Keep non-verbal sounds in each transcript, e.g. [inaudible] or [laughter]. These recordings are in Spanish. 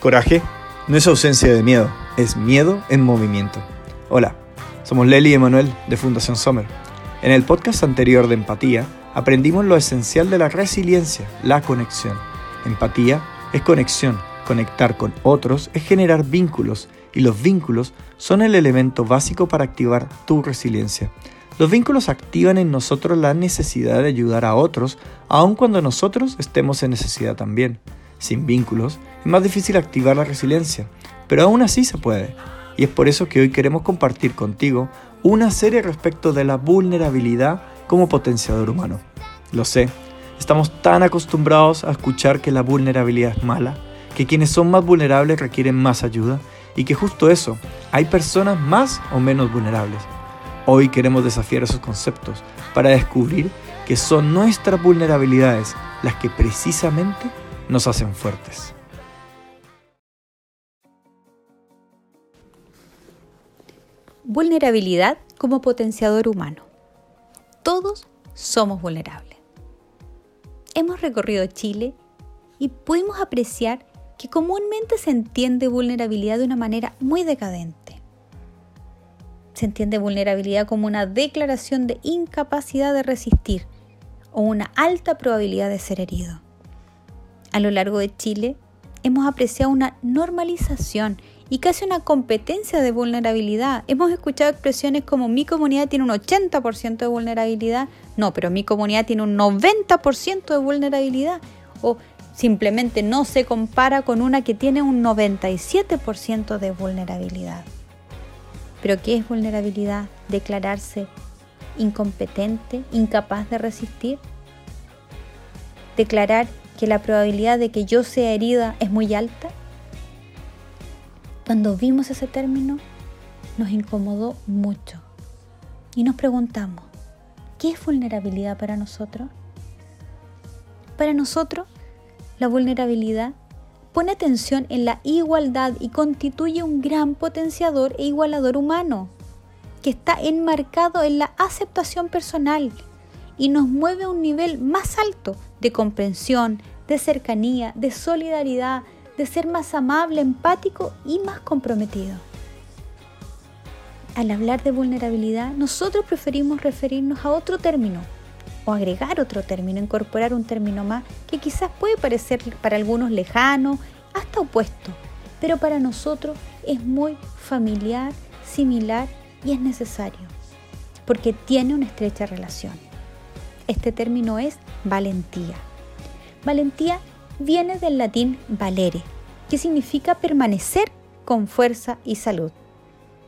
Coraje no es ausencia de miedo, es miedo en movimiento. Hola, somos Leli y Emanuel de Fundación Sommer. En el podcast anterior de Empatía aprendimos lo esencial de la resiliencia, la conexión. Empatía es conexión, conectar con otros es generar vínculos y los vínculos son el elemento básico para activar tu resiliencia. Los vínculos activan en nosotros la necesidad de ayudar a otros, aun cuando nosotros estemos en necesidad también. Sin vínculos es más difícil activar la resiliencia, pero aún así se puede. Y es por eso que hoy queremos compartir contigo una serie respecto de la vulnerabilidad como potenciador humano. Lo sé, estamos tan acostumbrados a escuchar que la vulnerabilidad es mala, que quienes son más vulnerables requieren más ayuda y que justo eso, hay personas más o menos vulnerables. Hoy queremos desafiar esos conceptos para descubrir que son nuestras vulnerabilidades las que precisamente nos hacen fuertes. Vulnerabilidad como potenciador humano. Todos somos vulnerables. Hemos recorrido Chile y pudimos apreciar que comúnmente se entiende vulnerabilidad de una manera muy decadente. Se entiende vulnerabilidad como una declaración de incapacidad de resistir o una alta probabilidad de ser herido. A lo largo de Chile hemos apreciado una normalización y casi una competencia de vulnerabilidad. Hemos escuchado expresiones como mi comunidad tiene un 80% de vulnerabilidad, no, pero mi comunidad tiene un 90% de vulnerabilidad o simplemente no se compara con una que tiene un 97% de vulnerabilidad. ¿Pero qué es vulnerabilidad? Declararse incompetente, incapaz de resistir. Declarar que la probabilidad de que yo sea herida es muy alta? Cuando vimos ese término, nos incomodó mucho y nos preguntamos, ¿qué es vulnerabilidad para nosotros? Para nosotros, la vulnerabilidad pone atención en la igualdad y constituye un gran potenciador e igualador humano, que está enmarcado en la aceptación personal y nos mueve a un nivel más alto de comprensión, de cercanía, de solidaridad, de ser más amable, empático y más comprometido. Al hablar de vulnerabilidad, nosotros preferimos referirnos a otro término o agregar otro término, incorporar un término más que quizás puede parecer para algunos lejano, hasta opuesto, pero para nosotros es muy familiar, similar y es necesario, porque tiene una estrecha relación. Este término es valentía. Valentía viene del latín valere, que significa permanecer con fuerza y salud.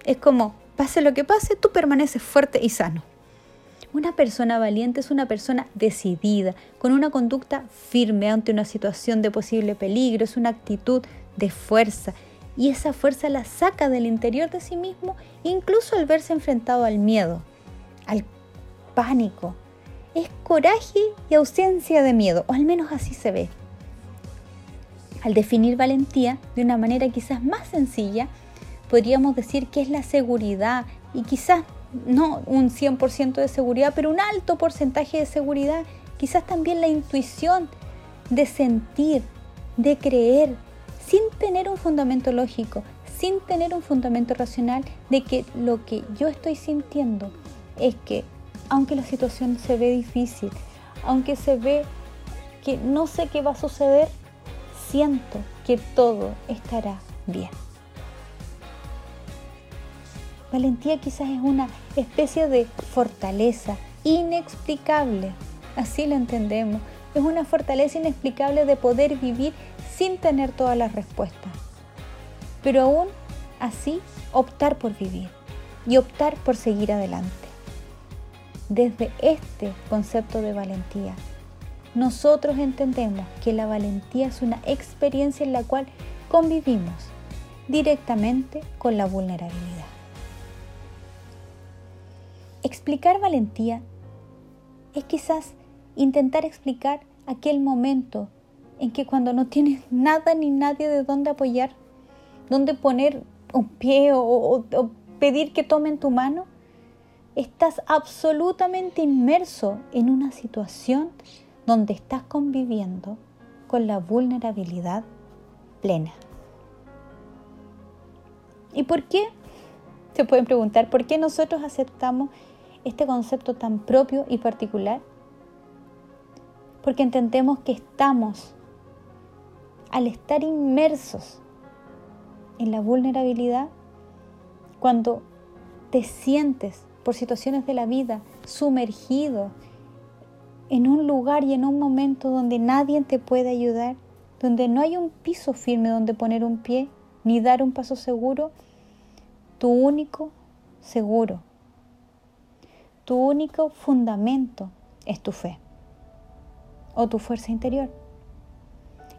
Es como, pase lo que pase, tú permaneces fuerte y sano. Una persona valiente es una persona decidida, con una conducta firme ante una situación de posible peligro, es una actitud de fuerza y esa fuerza la saca del interior de sí mismo incluso al verse enfrentado al miedo, al pánico, es coraje y ausencia de miedo, o al menos así se ve. Al definir valentía de una manera quizás más sencilla, podríamos decir que es la seguridad y quizás no un 100% de seguridad, pero un alto porcentaje de seguridad, quizás también la intuición de sentir, de creer, sin tener un fundamento lógico, sin tener un fundamento racional de que lo que yo estoy sintiendo es que aunque la situación se ve difícil, aunque se ve que no sé qué va a suceder, siento que todo estará bien. Valentía quizás es una especie de fortaleza inexplicable, así lo entendemos. Es una fortaleza inexplicable de poder vivir sin tener todas las respuestas, pero aún así optar por vivir y optar por seguir adelante desde este concepto de valentía. Nosotros entendemos que la valentía es una experiencia en la cual convivimos directamente con la vulnerabilidad. Explicar valentía es quizás intentar explicar aquel momento en que cuando no tienes [laughs] nada ni nadie de dónde apoyar, dónde poner un pie o, pedir que tomen tu mano, estás absolutamente inmerso en una situación donde estás conviviendo con la vulnerabilidad plena. ¿Y por qué? Se pueden preguntar, ¿por qué nosotros aceptamos este concepto tan propio y particular? Porque entendemos que estamos, al estar inmersos en la vulnerabilidad, cuando te sientes por situaciones de la vida sumergido en un lugar y en un momento donde nadie te puede ayudar, donde no hay un piso firme donde poner un pie, ni dar un paso seguro, tu único seguro, tu único fundamento es tu fe o tu fuerza interior.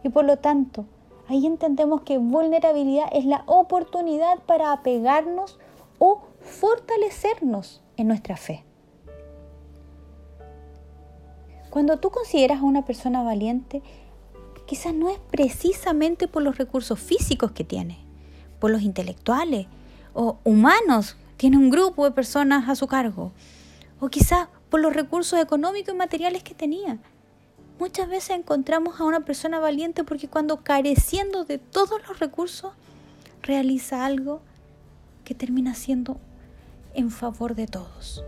Y por lo tanto, ahí entendemos que vulnerabilidad es la oportunidad para apegarnos o fortalecernos en nuestra fe. Cuando tú consideras a una persona valiente, quizás no es precisamente por los recursos físicos que tiene, por los intelectuales o humanos, tiene un grupo de personas a su cargo, o quizás por los recursos económicos y materiales que tenía. Muchas veces encontramos a una persona valiente porque cuando careciendo de todos los recursos, realiza algo que termina siendo en favor de todos.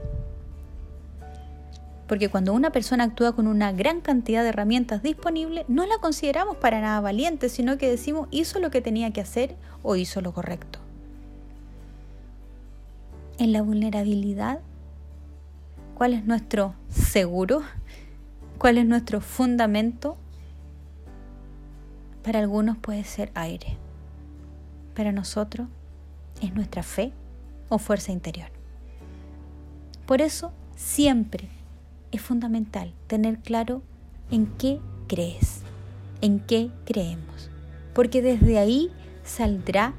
Porque cuando una persona actúa con una gran cantidad de herramientas disponibles, no la consideramos para nada valiente, sino que decimos hizo lo que tenía que hacer o hizo lo correcto. En la vulnerabilidad, ¿cuál es nuestro seguro? ¿Cuál es nuestro fundamento? Para algunos puede ser aire. Para nosotros es nuestra fe o fuerza interior. Por eso siempre es fundamental tener claro en qué crees, en qué creemos, porque desde ahí saldrá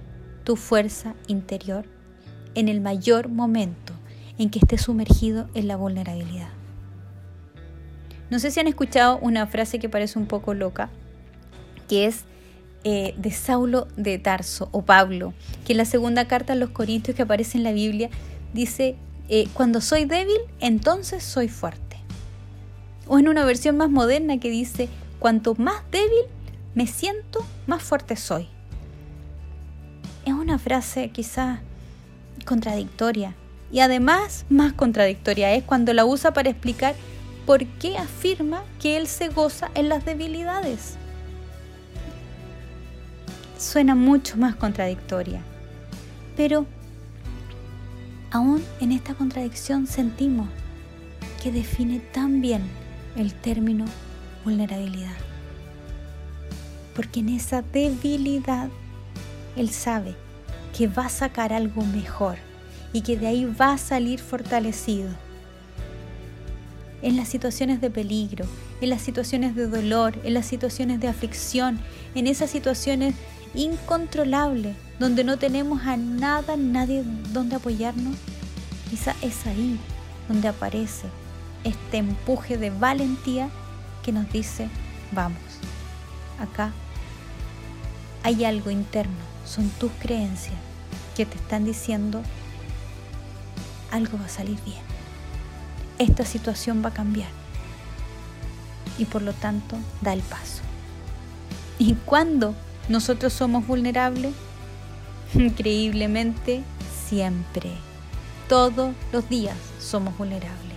tu fuerza interior en el mayor momento en que estés sumergido en la vulnerabilidad. No sé si han escuchado una frase que parece un poco loca, que es eh, de Saulo de Tarso o Pablo, que en la segunda carta a los Corintios que aparece en la Biblia dice, eh, cuando soy débil, entonces soy fuerte. O en una versión más moderna que dice, cuanto más débil me siento, más fuerte soy. Es una frase quizás contradictoria y además más contradictoria es cuando la usa para explicar por qué afirma que él se goza en las debilidades suena mucho más contradictoria. Pero aún en esta contradicción sentimos que define tan bien el término vulnerabilidad. Porque en esa debilidad Él sabe que va a sacar algo mejor y que de ahí va a salir fortalecido. En las situaciones de peligro, en las situaciones de dolor, en las situaciones de aflicción, en esas situaciones incontrolable, donde no tenemos a nada, nadie donde apoyarnos, quizá es ahí donde aparece este empuje de valentía que nos dice, vamos, acá hay algo interno, son tus creencias que te están diciendo, algo va a salir bien, esta situación va a cambiar y por lo tanto da el paso. ¿Y cuando nosotros somos vulnerables, [laughs] increíblemente, siempre. Todos los días somos vulnerables.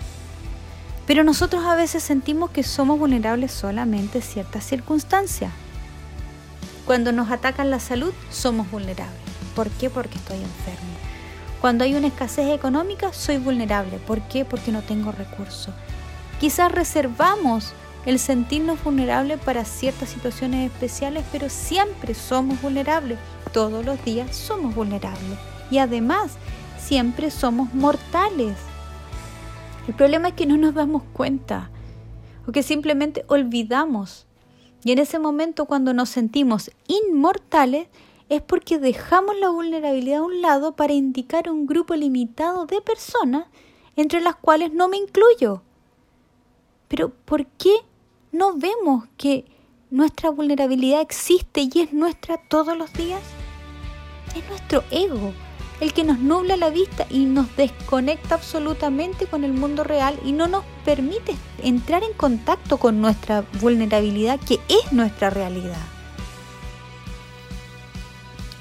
Pero nosotros a veces sentimos que somos vulnerables solamente en ciertas circunstancias. Cuando nos atacan la salud, somos vulnerables. ¿Por qué? Porque estoy enfermo. Cuando hay una escasez económica, soy vulnerable. ¿Por qué? Porque no tengo recursos. Quizás reservamos el sentirnos vulnerables para ciertas situaciones especiales, pero siempre somos vulnerables. Todos los días somos vulnerables. Y además, siempre somos mortales. El problema es que no nos damos cuenta o que simplemente olvidamos. Y en ese momento cuando nos sentimos inmortales es porque dejamos la vulnerabilidad a un lado para indicar un grupo limitado de personas entre las cuales no me incluyo. Pero ¿por qué ¿No vemos que nuestra vulnerabilidad existe y es nuestra todos los días? Es nuestro ego el que nos nubla la vista y nos desconecta absolutamente con el mundo real y no nos permite entrar en contacto con nuestra vulnerabilidad que es nuestra realidad.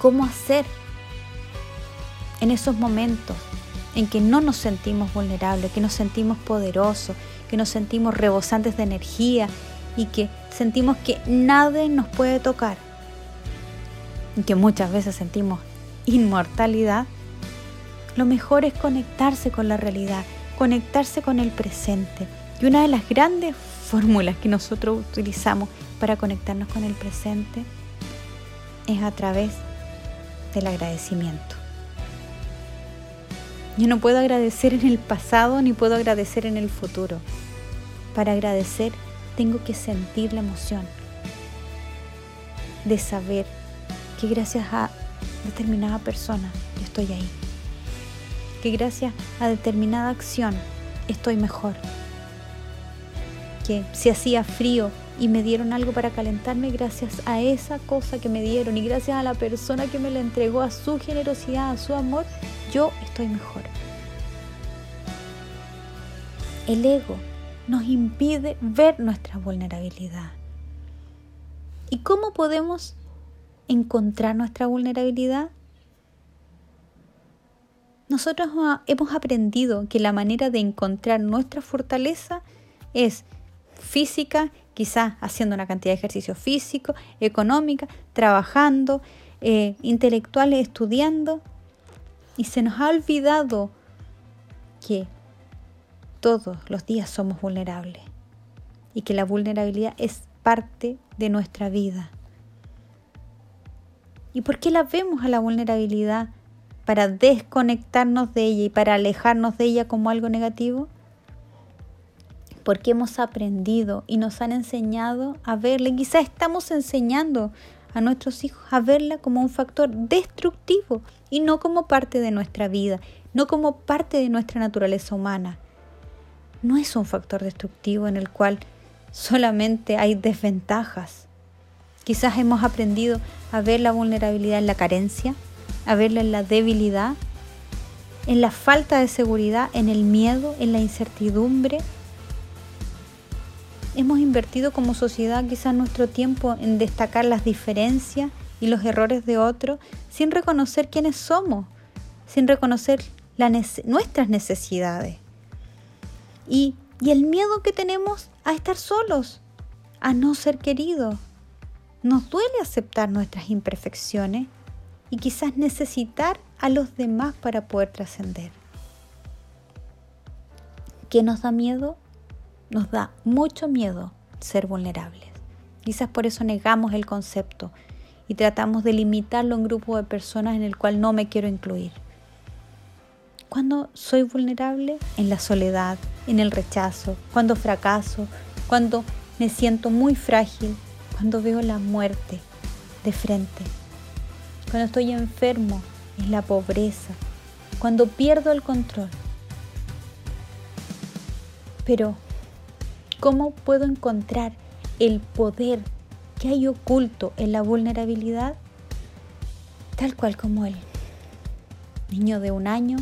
¿Cómo hacer en esos momentos en que no nos sentimos vulnerables, que nos sentimos poderosos, que nos sentimos rebosantes de energía y que sentimos que nadie nos puede tocar? Y que muchas veces sentimos inmortalidad, lo mejor es conectarse con la realidad, conectarse con el presente. Y una de las grandes fórmulas que nosotros utilizamos para conectarnos con el presente es a través del agradecimiento. Yo no puedo agradecer en el pasado ni puedo agradecer en el futuro. Para agradecer tengo que sentir la emoción de saber que gracias a determinada persona, estoy ahí. Que gracias a determinada acción estoy mejor. Que si hacía frío y me dieron algo para calentarme, gracias a esa cosa que me dieron y gracias a la persona que me la entregó, a su generosidad, a su amor, yo estoy mejor. El ego nos impide ver nuestra vulnerabilidad. ¿Y cómo podemos encontrar nuestra vulnerabilidad? Nosotros hemos aprendido que la manera de encontrar nuestra fortaleza es física, quizás haciendo una cantidad de ejercicio físico, económica, trabajando, eh, intelectuales, estudiando. Y se nos ha olvidado que todos los días somos vulnerables y que la vulnerabilidad es parte de nuestra vida. ¿Y por qué la vemos a la vulnerabilidad para desconectarnos de ella y para alejarnos de ella como algo negativo? Porque hemos aprendido y nos han enseñado a verla. Y quizás estamos enseñando a nuestros hijos a verla como un factor destructivo y no como parte de nuestra vida, no como parte de nuestra naturaleza humana. No es un factor destructivo en el cual solamente hay desventajas Quizás hemos aprendido a ver la vulnerabilidad en la carencia, a verla en la debilidad, en la falta de seguridad, en el miedo, en la incertidumbre. Hemos invertido como sociedad quizás nuestro tiempo en destacar las diferencias y los errores de otros sin reconocer quiénes somos, sin reconocer nuestras necesidades. Y, y el miedo que tenemos a estar solos, a no ser queridos, nos duele aceptar nuestras imperfecciones y quizás necesitar a los demás para poder trascender. ¿Qué nos da miedo? Nos da mucho miedo ser vulnerables. Quizás por eso negamos el concepto y tratamos de limitarlo a un grupo de personas en el cual no me quiero incluir. Cuando soy vulnerable? En la soledad, en el rechazo, cuando fracaso, cuando me siento muy frágil, cuando veo la muerte de frente, cuando estoy enfermo en la pobreza, cuando pierdo el control. Pero, ¿cómo puedo encontrar el poder que hay oculto en la vulnerabilidad? Tal cual como el niño de un año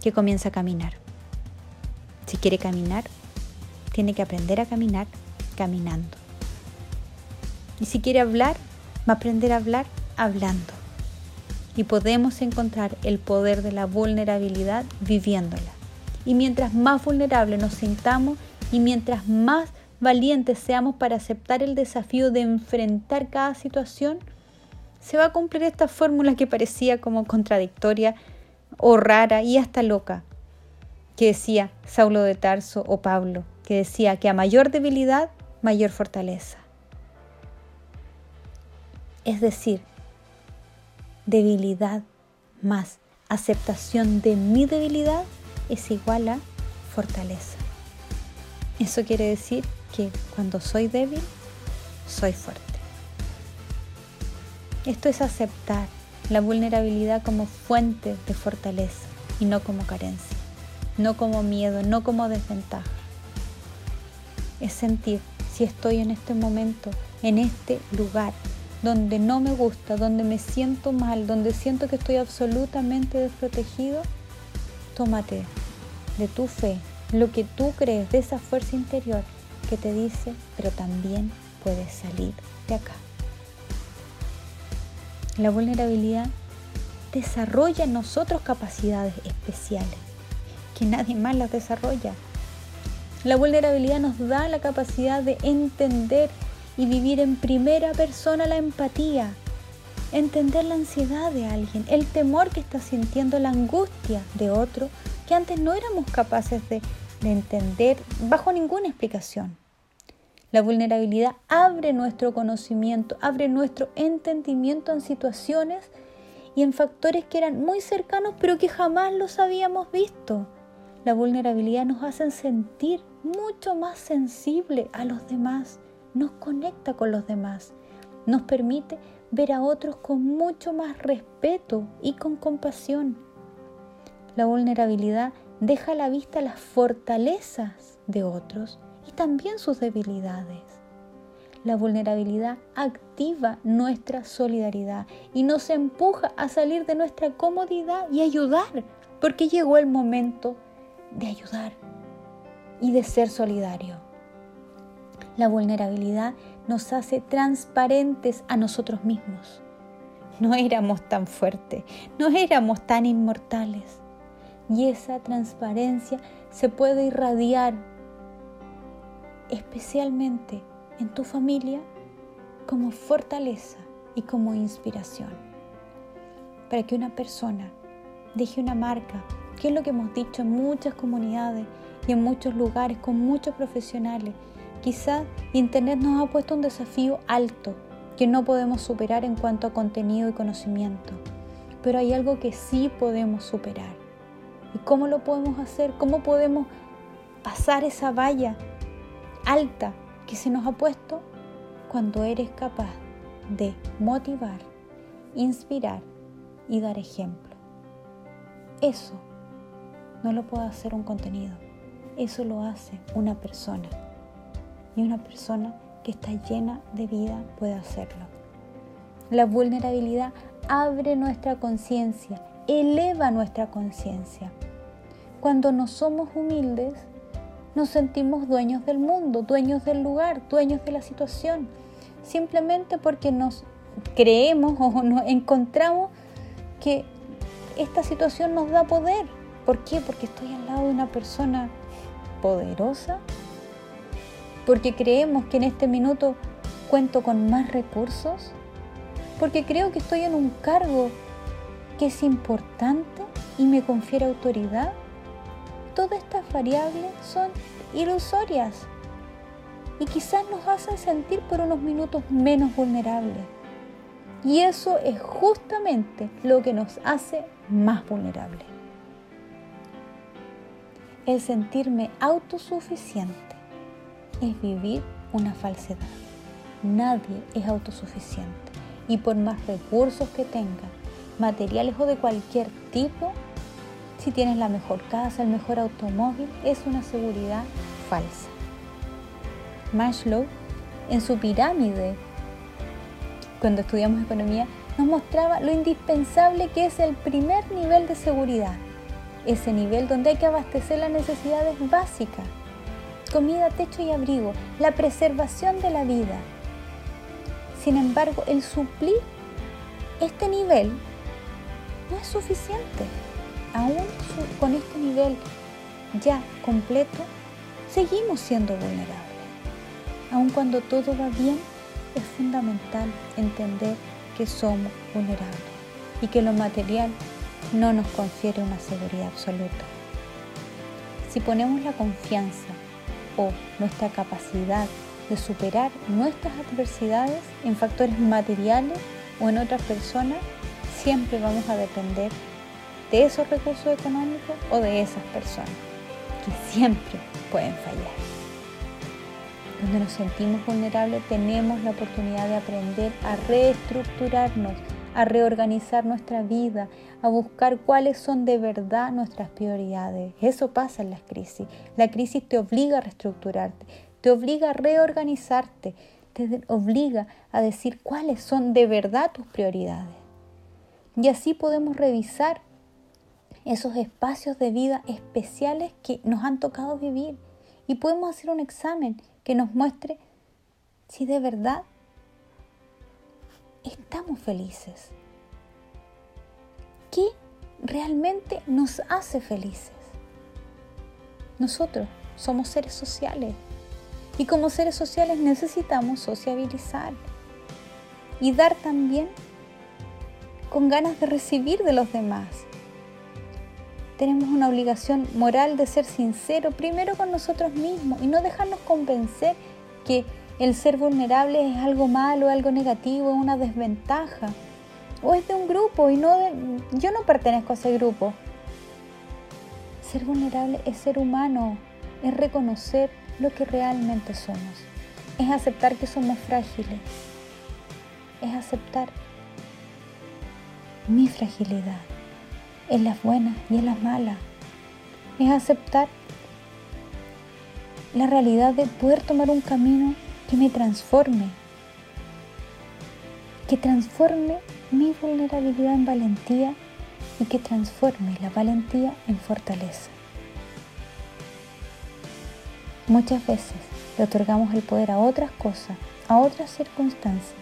que comienza a caminar. Si quiere caminar, tiene que aprender a caminar caminando. Y si quiere hablar, va a aprender a hablar hablando. Y podemos encontrar el poder de la vulnerabilidad viviéndola. Y mientras más vulnerables nos sintamos y mientras más valientes seamos para aceptar el desafío de enfrentar cada situación, se va a cumplir esta fórmula que parecía como contradictoria o rara y hasta loca, que decía Saulo de Tarso o Pablo, que decía que a mayor debilidad, mayor fortaleza. Es decir, debilidad más aceptación de mi debilidad es igual a fortaleza. Eso quiere decir que cuando soy débil, soy fuerte. Esto es aceptar la vulnerabilidad como fuente de fortaleza y no como carencia, no como miedo, no como desventaja. Es sentir si estoy en este momento, en este lugar, donde no me gusta, donde me siento mal, donde siento que estoy absolutamente desprotegido, tómate de tu fe, lo que tú crees, de esa fuerza interior que te dice, pero también puedes salir de acá. La vulnerabilidad desarrolla en nosotros capacidades especiales que nadie más las desarrolla. La vulnerabilidad nos da la capacidad de entender y vivir en primera persona la empatía, entender la ansiedad de alguien, el temor que está sintiendo, la angustia de otro que antes no éramos capaces de, de entender bajo ninguna explicación. La vulnerabilidad abre nuestro conocimiento, abre nuestro entendimiento en situaciones y en factores que eran muy cercanos pero que jamás los habíamos visto. La vulnerabilidad nos hace sentir mucho más sensible a los demás, nos conecta con los demás, nos permite ver a otros con mucho más respeto y con compasión. La vulnerabilidad deja a la vista las fortalezas de otros y también sus debilidades. La vulnerabilidad activa nuestra solidaridad y nos empuja a salir de nuestra comodidad y ayudar, porque llegó el momento de ayudar y de ser solidario. La vulnerabilidad nos hace transparentes a nosotros mismos. No éramos tan fuertes, no éramos tan inmortales. Y esa transparencia se puede irradiar especialmente en tu familia como fortaleza y como inspiración. Para que una persona deje una marca, que es lo que hemos dicho en muchas comunidades y en muchos lugares con muchos profesionales, quizás Internet nos ha puesto un desafío alto que no podemos superar en cuanto a contenido y conocimiento. Pero hay algo que sí podemos superar. ¿Y cómo lo podemos hacer? ¿Cómo podemos pasar esa valla alta que se nos ha puesto cuando eres capaz de motivar, inspirar y dar ejemplo. Eso no lo puede hacer un contenido, eso lo hace una persona. Y una persona que está llena de vida puede hacerlo. La vulnerabilidad abre nuestra conciencia, eleva nuestra conciencia. Cuando no somos humildes, nos sentimos dueños del mundo, dueños del lugar, dueños de la situación, simplemente porque nos creemos o nos encontramos que esta situación nos da poder. ¿Por qué? Porque estoy al lado de una persona poderosa, porque creemos que en este minuto cuento con más recursos, porque creo que estoy en un cargo que es importante y me confiere autoridad todas estas variables son ilusorias y quizás nos hacen sentir por unos minutos menos vulnerables. Y eso es justamente lo que nos hace más vulnerables. El sentirme autosuficiente es vivir una falsedad. Nadie es autosuficiente y por más recursos que tenga, materiales o de cualquier tipo, si tienes la mejor casa, el mejor automóvil, es una seguridad falsa. Maslow, en su pirámide, cuando estudiamos economía, nos mostraba lo indispensable que es el primer nivel de seguridad, ese nivel donde hay que abastecer las necesidades básicas, comida, techo y abrigo, la preservación de la vida. Sin embargo, el suplir este nivel no es suficiente aún con este nivel ya completo, seguimos siendo vulnerables. Aun cuando todo va bien, es fundamental entender que somos vulnerables y que lo material no nos confiere una seguridad absoluta. Si ponemos la confianza o nuestra capacidad de superar nuestras adversidades en factores materiales o en otras personas, siempre vamos a depender de esos recursos económicos o de esas personas, que siempre pueden fallar. Donde nos sentimos vulnerables tenemos la oportunidad de aprender a reestructurarnos, a reorganizar nuestra vida, a buscar cuáles son de verdad nuestras prioridades. Eso pasa en las crisis. La crisis te obliga a reestructurarte, te obliga a reorganizarte, te obliga a decir cuáles son de verdad tus prioridades. Y así podemos revisar esos espacios de vida especiales que nos han tocado vivir y podemos hacer un examen que nos muestre si de verdad estamos felices. ¿Qué realmente nos hace felices? Nosotros somos seres sociales y como seres sociales necesitamos sociabilizar y dar también con ganas de recibir de los demás. Tenemos una obligación moral de ser sincero primero con nosotros mismos y no dejarnos convencer que el ser vulnerable es algo malo, algo negativo, una desventaja. O es de un grupo y no de... Yo no pertenezco a ese grupo. Ser vulnerable es ser humano, es reconocer lo que realmente somos, es aceptar que somos frágiles, es aceptar mi fragilidad en las buenas y en las malas, es aceptar la realidad de poder tomar un camino que me transforme, que transforme mi vulnerabilidad en valentía y que transforme la valentía en fortaleza. Muchas veces le otorgamos el poder a otras cosas, a otras circunstancias,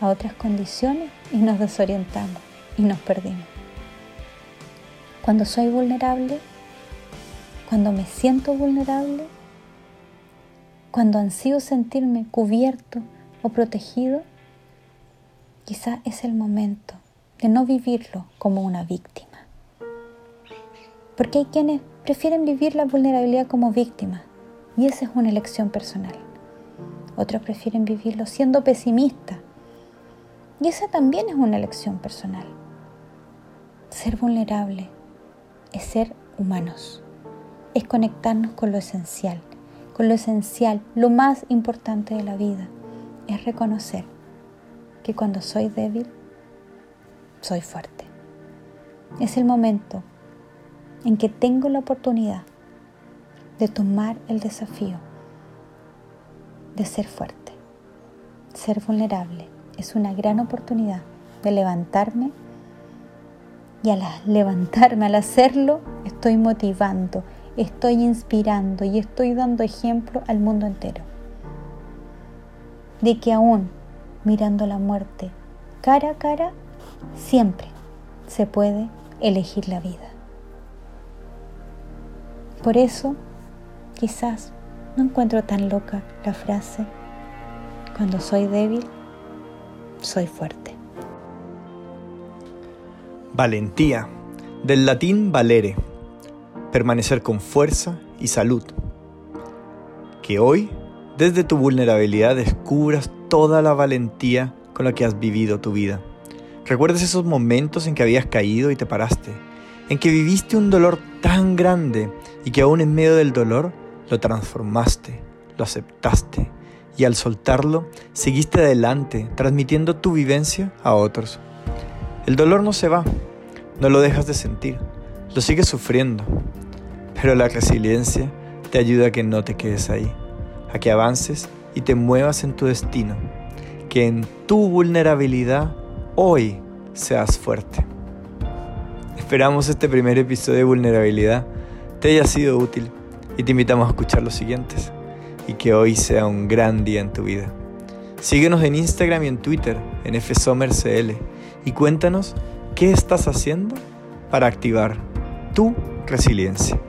a otras condiciones y nos desorientamos y nos perdimos. Cuando soy vulnerable, cuando me siento vulnerable, cuando ansío sentirme cubierto o protegido, quizá es el momento de no vivirlo como una víctima. Porque hay quienes prefieren vivir la vulnerabilidad como víctima y esa es una elección personal. Otros prefieren vivirlo siendo pesimista y esa también es una elección personal. Ser vulnerable es ser humanos, es conectarnos con lo esencial con lo esencial, lo más importante de la vida, es reconocer que cuando soy débil, soy fuerte. Es el momento en que tengo la oportunidad de tomar el desafío de ser fuerte. Ser vulnerable es una gran oportunidad de levantarme y al levantarme, al hacerlo, estoy motivando, estoy inspirando y estoy dando ejemplo al mundo entero. De que aún mirando la muerte cara a cara, siempre se puede elegir la vida. Por eso, quizás no encuentro tan loca la frase, cuando soy débil, soy fuerte. Valentía, del latín valere permanecer con fuerza y salud. Que hoy, desde tu vulnerabilidad, descubras toda la valentía con la que has vivido tu vida. Recuerdes esos momentos en que habías caído y te paraste, en que viviste un dolor tan grande y que aún en medio del dolor lo transformaste, lo aceptaste y al soltarlo seguiste adelante transmitiendo tu vivencia a otros. El dolor no se va, no lo dejas de sentir, lo sigues sufriendo, pero la resiliencia te ayuda a que no te quedes ahí, a que avances y te muevas en tu destino, que en tu vulnerabilidad hoy seas fuerte. Esperamos este primer episodio de vulnerabilidad te haya sido útil y te invitamos a escuchar los siguientes y que hoy sea un gran día en tu vida. Síguenos en Instagram y en Twitter en FSommerCL y cuéntanos qué estás haciendo para activar tu resiliencia.